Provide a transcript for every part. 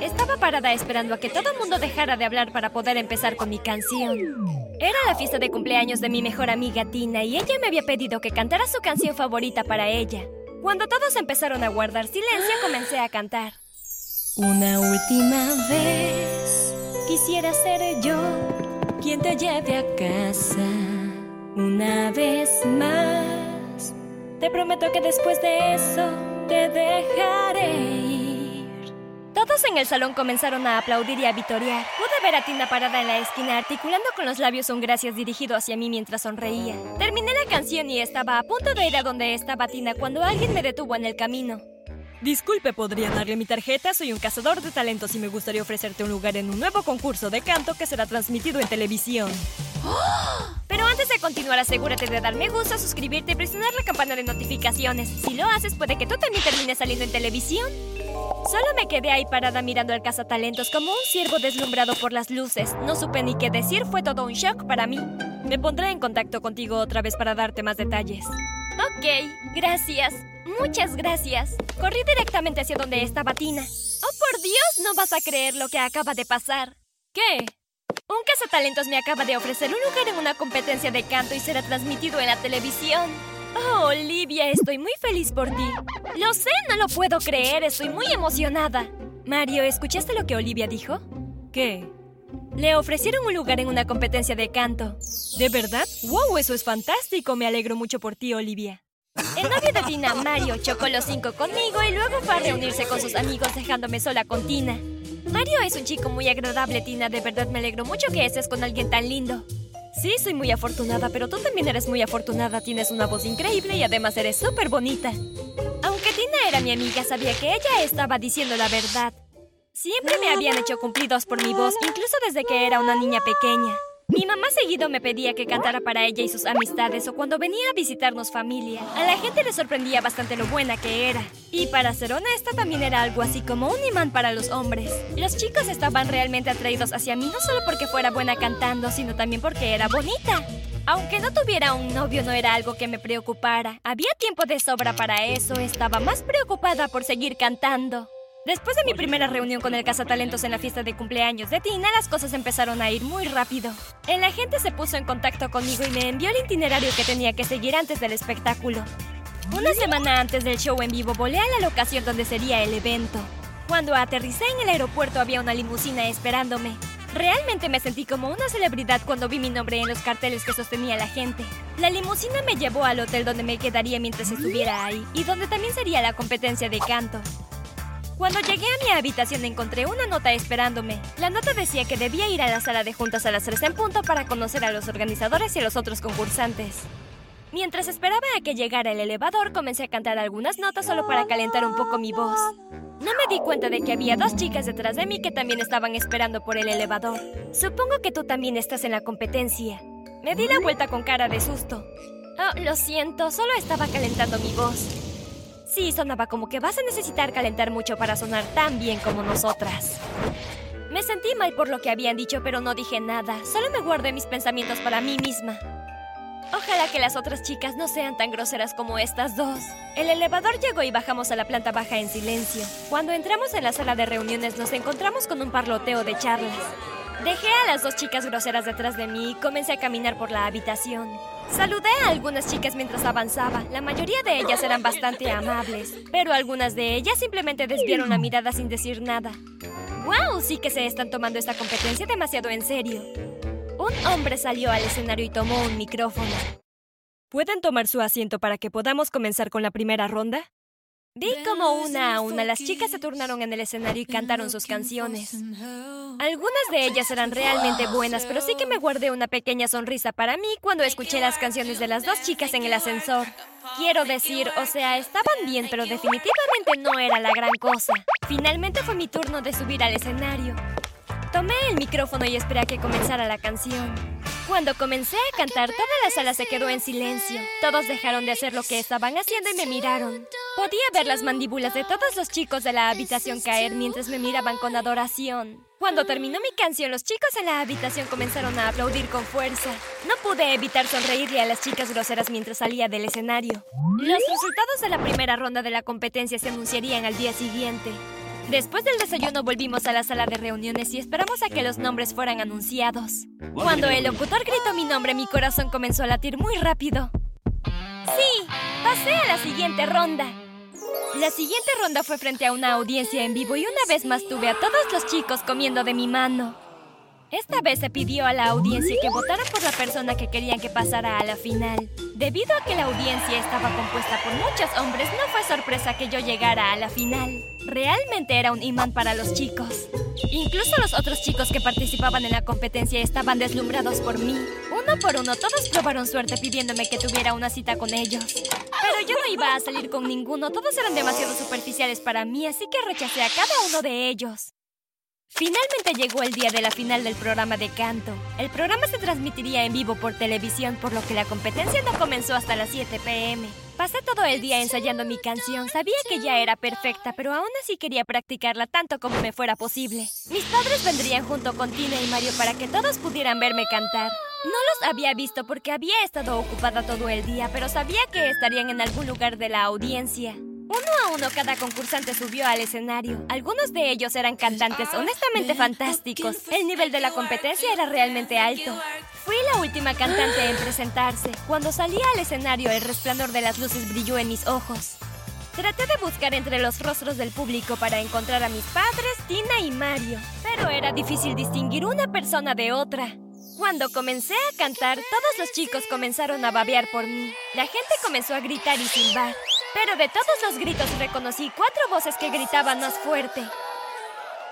Estaba parada esperando a que todo el mundo dejara de hablar para poder empezar con mi canción. Era la fiesta de cumpleaños de mi mejor amiga Tina y ella me había pedido que cantara su canción favorita para ella. Cuando todos empezaron a guardar silencio, comencé a cantar. Una última vez quisiera ser yo quien te lleve a casa. Una vez más, te prometo que después de eso te dejaré. Todos en el salón comenzaron a aplaudir y a vitorear. Pude ver a Tina parada en la esquina articulando con los labios un gracias dirigido hacia mí mientras sonreía. Terminé la canción y estaba a punto de ir a donde estaba Tina cuando alguien me detuvo en el camino. Disculpe, ¿podría darle mi tarjeta? Soy un cazador de talentos y me gustaría ofrecerte un lugar en un nuevo concurso de canto que será transmitido en televisión. Pero antes de continuar, asegúrate de dar me gusta, suscribirte y presionar la campana de notificaciones. Si lo haces, puede que tú también termines saliendo en televisión. Solo me quedé ahí parada mirando al cazatalentos como un ciervo deslumbrado por las luces. No supe ni qué decir, fue todo un shock para mí. Me pondré en contacto contigo otra vez para darte más detalles. Ok, gracias. Muchas gracias. Corrí directamente hacia donde estaba Tina. ¡Oh, por Dios! No vas a creer lo que acaba de pasar. ¿Qué? Un cazatalentos me acaba de ofrecer un lugar en una competencia de canto y será transmitido en la televisión. Oh, Olivia, estoy muy feliz por ti. Lo sé, no lo puedo creer, estoy muy emocionada. Mario, ¿escuchaste lo que Olivia dijo? ¿Qué? Le ofrecieron un lugar en una competencia de canto. ¿De verdad? ¡Wow! Eso es fantástico. Me alegro mucho por ti, Olivia. El novio de Tina, Mario, chocó los cinco conmigo y luego fue a reunirse con sus amigos dejándome sola con Tina. Mario es un chico muy agradable, Tina. De verdad me alegro mucho que estés con alguien tan lindo. Sí, soy muy afortunada, pero tú también eres muy afortunada. Tienes una voz increíble y además eres súper bonita. Aunque Tina era mi amiga, sabía que ella estaba diciendo la verdad. Siempre me habían hecho cumplidos por mi voz, incluso desde que era una niña pequeña. Mi mamá seguido me pedía que cantara para ella y sus amistades o cuando venía a visitarnos familia. A la gente le sorprendía bastante lo buena que era. Y para ser honesta, también era algo así como un imán para los hombres. Los chicos estaban realmente atraídos hacia mí no solo porque fuera buena cantando, sino también porque era bonita. Aunque no tuviera un novio no era algo que me preocupara. Había tiempo de sobra para eso. Estaba más preocupada por seguir cantando. Después de mi primera reunión con el cazatalentos en la fiesta de cumpleaños de Tina, las cosas empezaron a ir muy rápido. El agente se puso en contacto conmigo y me envió el itinerario que tenía que seguir antes del espectáculo. Una semana antes del show en vivo volé a la locación donde sería el evento. Cuando aterricé en el aeropuerto había una limusina esperándome. Realmente me sentí como una celebridad cuando vi mi nombre en los carteles que sostenía la gente. La limusina me llevó al hotel donde me quedaría mientras estuviera ahí y donde también sería la competencia de canto. Cuando llegué a mi habitación encontré una nota esperándome. La nota decía que debía ir a la sala de juntas a las 3 en punto para conocer a los organizadores y a los otros concursantes. Mientras esperaba a que llegara el elevador, comencé a cantar algunas notas solo para calentar un poco mi voz. No me di cuenta de que había dos chicas detrás de mí que también estaban esperando por el elevador. Supongo que tú también estás en la competencia. Me di la vuelta con cara de susto. Oh, lo siento, solo estaba calentando mi voz. Sí, sonaba como que vas a necesitar calentar mucho para sonar tan bien como nosotras. Me sentí mal por lo que habían dicho, pero no dije nada. Solo me guardé mis pensamientos para mí misma. Ojalá que las otras chicas no sean tan groseras como estas dos. El elevador llegó y bajamos a la planta baja en silencio. Cuando entramos en la sala de reuniones nos encontramos con un parloteo de charlas. Dejé a las dos chicas groseras detrás de mí y comencé a caminar por la habitación. Saludé a algunas chicas mientras avanzaba. La mayoría de ellas eran bastante amables, pero algunas de ellas simplemente desviaron la mirada sin decir nada. ¡Wow! Sí que se están tomando esta competencia demasiado en serio. Un hombre salió al escenario y tomó un micrófono. ¿Pueden tomar su asiento para que podamos comenzar con la primera ronda? Vi como una a una las chicas se turnaron en el escenario y cantaron sus canciones. Algunas de ellas eran realmente buenas, pero sí que me guardé una pequeña sonrisa para mí cuando escuché las canciones de las dos chicas en el ascensor. Quiero decir, o sea, estaban bien, pero definitivamente no era la gran cosa. Finalmente fue mi turno de subir al escenario. Tomé el micrófono y esperé a que comenzara la canción. Cuando comencé a cantar, toda la sala se quedó en silencio. Todos dejaron de hacer lo que estaban haciendo y me miraron. Podía ver las mandíbulas de todos los chicos de la habitación caer mientras me miraban con adoración. Cuando terminó mi canción, los chicos en la habitación comenzaron a aplaudir con fuerza. No pude evitar sonreírle a las chicas groseras mientras salía del escenario. Los resultados de la primera ronda de la competencia se anunciarían al día siguiente. Después del desayuno volvimos a la sala de reuniones y esperamos a que los nombres fueran anunciados. Cuando el locutor gritó mi nombre, mi corazón comenzó a latir muy rápido. Sí, pasé a la siguiente ronda. La siguiente ronda fue frente a una audiencia en vivo y una vez más tuve a todos los chicos comiendo de mi mano. Esta vez se pidió a la audiencia que votara por la persona que querían que pasara a la final. Debido a que la audiencia estaba compuesta por muchos hombres, no fue sorpresa que yo llegara a la final. Realmente era un imán para los chicos. Incluso los otros chicos que participaban en la competencia estaban deslumbrados por mí. Uno por uno, todos probaron suerte pidiéndome que tuviera una cita con ellos. Pero yo no iba a salir con ninguno, todos eran demasiado superficiales para mí, así que rechacé a cada uno de ellos. Finalmente llegó el día de la final del programa de canto. El programa se transmitiría en vivo por televisión, por lo que la competencia no comenzó hasta las 7 pm. Pasé todo el día ensayando mi canción. Sabía que ya era perfecta, pero aún así quería practicarla tanto como me fuera posible. Mis padres vendrían junto con Tina y Mario para que todos pudieran verme cantar. No los había visto porque había estado ocupada todo el día, pero sabía que estarían en algún lugar de la audiencia. Uno a uno cada concursante subió al escenario. Algunos de ellos eran cantantes honestamente fantásticos. El nivel de la competencia era realmente alto. Fui la última cantante en presentarse. Cuando salí al escenario, el resplandor de las luces brilló en mis ojos. Traté de buscar entre los rostros del público para encontrar a mis padres, Tina y Mario, pero era difícil distinguir una persona de otra. Cuando comencé a cantar, todos los chicos comenzaron a babear por mí. La gente comenzó a gritar y silbar. Pero de todos los gritos reconocí cuatro voces que gritaban más fuerte.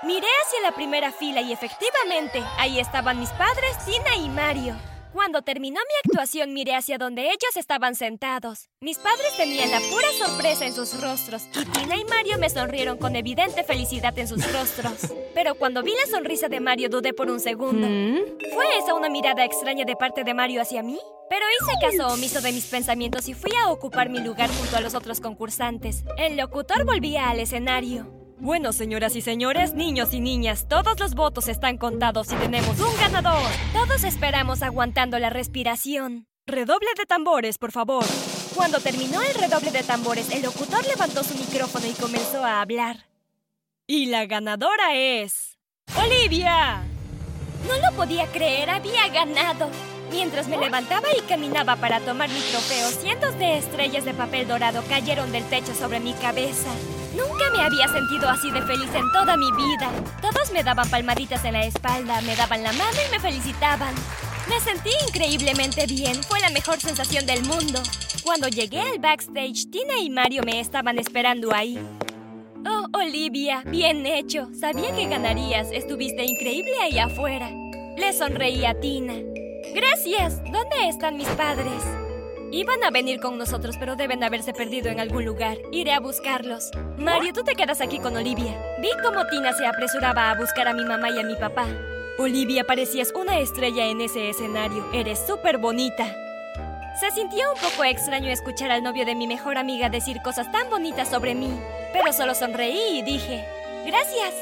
Miré hacia la primera fila y efectivamente, ahí estaban mis padres, Tina y Mario. Cuando terminó mi actuación miré hacia donde ellos estaban sentados. Mis padres tenían la pura sorpresa en sus rostros y Tina y Mario me sonrieron con evidente felicidad en sus rostros. Pero cuando vi la sonrisa de Mario dudé por un segundo. ¿Mm? ¿Fue esa una mirada extraña de parte de Mario hacia mí? Pero hice caso omiso de mis pensamientos y fui a ocupar mi lugar junto a los otros concursantes. El locutor volvía al escenario. Bueno, señoras y señores, niños y niñas, todos los votos están contados y tenemos un ganador. Todos esperamos aguantando la respiración. Redoble de tambores, por favor. Cuando terminó el redoble de tambores, el locutor levantó su micrófono y comenzó a hablar. Y la ganadora es... ¡Olivia! No lo podía creer, había ganado. Mientras me levantaba y caminaba para tomar mi trofeo, cientos de estrellas de papel dorado cayeron del techo sobre mi cabeza. Nunca me había sentido así de feliz en toda mi vida. Todos me daban palmaditas en la espalda, me daban la mano y me felicitaban. Me sentí increíblemente bien, fue la mejor sensación del mundo. Cuando llegué al backstage, Tina y Mario me estaban esperando ahí. Oh, Olivia, bien hecho. Sabía que ganarías. Estuviste increíble ahí afuera. Le sonreí a Tina. Gracias. ¿Dónde están mis padres? Iban a venir con nosotros, pero deben haberse perdido en algún lugar. Iré a buscarlos. Mario, tú te quedas aquí con Olivia. Vi cómo Tina se apresuraba a buscar a mi mamá y a mi papá. Olivia, parecías una estrella en ese escenario. Eres súper bonita. Se sintió un poco extraño escuchar al novio de mi mejor amiga decir cosas tan bonitas sobre mí, pero solo sonreí y dije, gracias.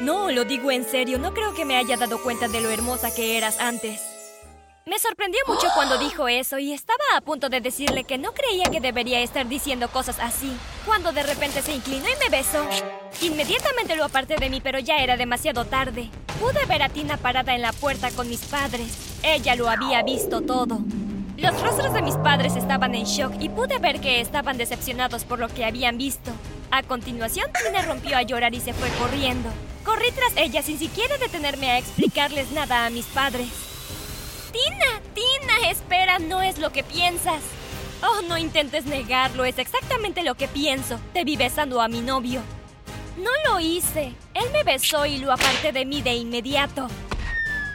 No, lo digo en serio, no creo que me haya dado cuenta de lo hermosa que eras antes. Me sorprendió mucho cuando dijo eso y estaba a punto de decirle que no creía que debería estar diciendo cosas así, cuando de repente se inclinó y me besó. Inmediatamente lo aparté de mí, pero ya era demasiado tarde. Pude ver a Tina parada en la puerta con mis padres. Ella lo había visto todo. Los rostros de mis padres estaban en shock y pude ver que estaban decepcionados por lo que habían visto. A continuación, Tina rompió a llorar y se fue corriendo. Corrí tras ella sin siquiera detenerme a explicarles nada a mis padres. Tina, Tina, espera, no es lo que piensas. Oh, no intentes negarlo, es exactamente lo que pienso. Te vi besando a mi novio. No lo hice. Él me besó y lo aparté de mí de inmediato.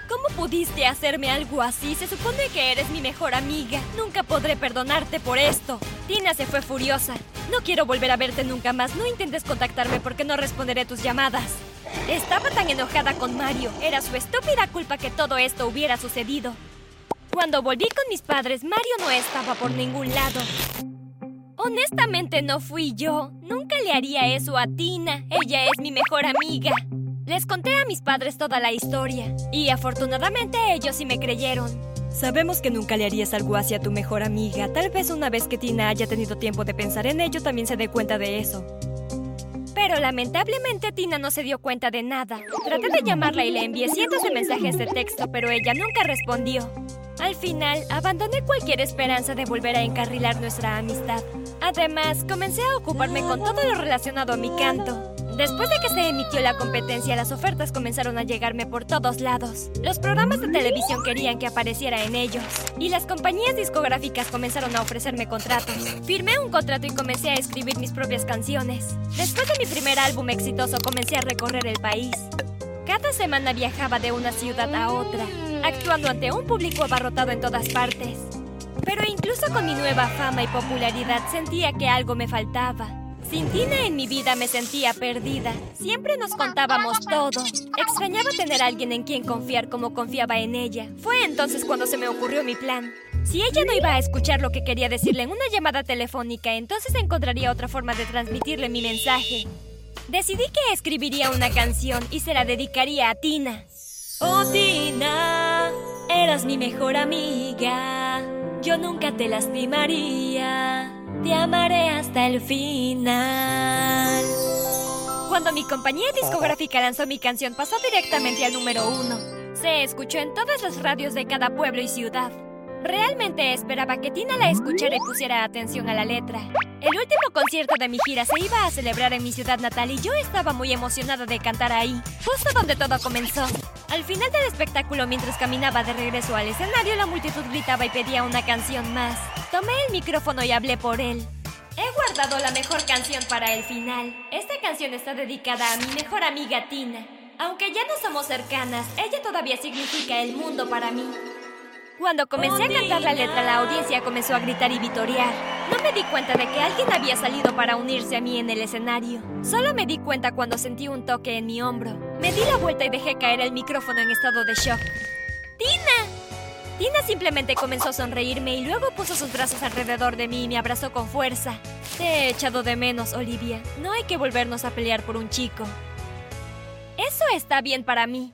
¿Cómo pudiste hacerme algo así? Se supone que eres mi mejor amiga. Nunca podré perdonarte por esto. Tina se fue furiosa. No quiero volver a verte nunca más. No intentes contactarme porque no responderé tus llamadas. Estaba tan enojada con Mario. Era su estúpida culpa que todo esto hubiera sucedido. Cuando volví con mis padres, Mario no estaba por ningún lado. Honestamente no fui yo. Nunca le haría eso a Tina. Ella es mi mejor amiga. Les conté a mis padres toda la historia. Y afortunadamente ellos sí me creyeron. Sabemos que nunca le harías algo hacia tu mejor amiga. Tal vez una vez que Tina haya tenido tiempo de pensar en ello también se dé cuenta de eso. Pero lamentablemente Tina no se dio cuenta de nada. Traté de llamarla y le envié cientos de mensajes de texto, pero ella nunca respondió. Al final, abandoné cualquier esperanza de volver a encarrilar nuestra amistad. Además, comencé a ocuparme con todo lo relacionado a mi canto. Después de que se emitió la competencia, las ofertas comenzaron a llegarme por todos lados. Los programas de televisión querían que apareciera en ellos. Y las compañías discográficas comenzaron a ofrecerme contratos. Firmé un contrato y comencé a escribir mis propias canciones. Después de mi primer álbum exitoso, comencé a recorrer el país. Cada semana viajaba de una ciudad a otra, actuando ante un público abarrotado en todas partes. Pero incluso con mi nueva fama y popularidad sentía que algo me faltaba. Sin Tina en mi vida me sentía perdida. Siempre nos contábamos todo. Extrañaba tener alguien en quien confiar como confiaba en ella. Fue entonces cuando se me ocurrió mi plan. Si ella no iba a escuchar lo que quería decirle en una llamada telefónica, entonces encontraría otra forma de transmitirle mi mensaje. Decidí que escribiría una canción y se la dedicaría a Tina. Oh Tina, eras mi mejor amiga. Yo nunca te lastimaría. Te amaré hasta el final. Cuando mi compañía discográfica lanzó mi canción, pasó directamente al número uno. Se escuchó en todas las radios de cada pueblo y ciudad. Realmente esperaba que Tina la escuchara y pusiera atención a la letra. El último concierto de mi gira se iba a celebrar en mi ciudad natal y yo estaba muy emocionada de cantar ahí, justo donde todo comenzó. Al final del espectáculo, mientras caminaba de regreso al escenario, la multitud gritaba y pedía una canción más. Tomé el micrófono y hablé por él. He guardado la mejor canción para el final. Esta canción está dedicada a mi mejor amiga Tina. Aunque ya no somos cercanas, ella todavía significa el mundo para mí. Cuando comencé a cantar la letra, la audiencia comenzó a gritar y vitorear. No me di cuenta de que alguien había salido para unirse a mí en el escenario. Solo me di cuenta cuando sentí un toque en mi hombro. Me di la vuelta y dejé caer el micrófono en estado de shock. ¡Tina! Tina simplemente comenzó a sonreírme y luego puso sus brazos alrededor de mí y me abrazó con fuerza. Te he echado de menos, Olivia. No hay que volvernos a pelear por un chico. Eso está bien para mí.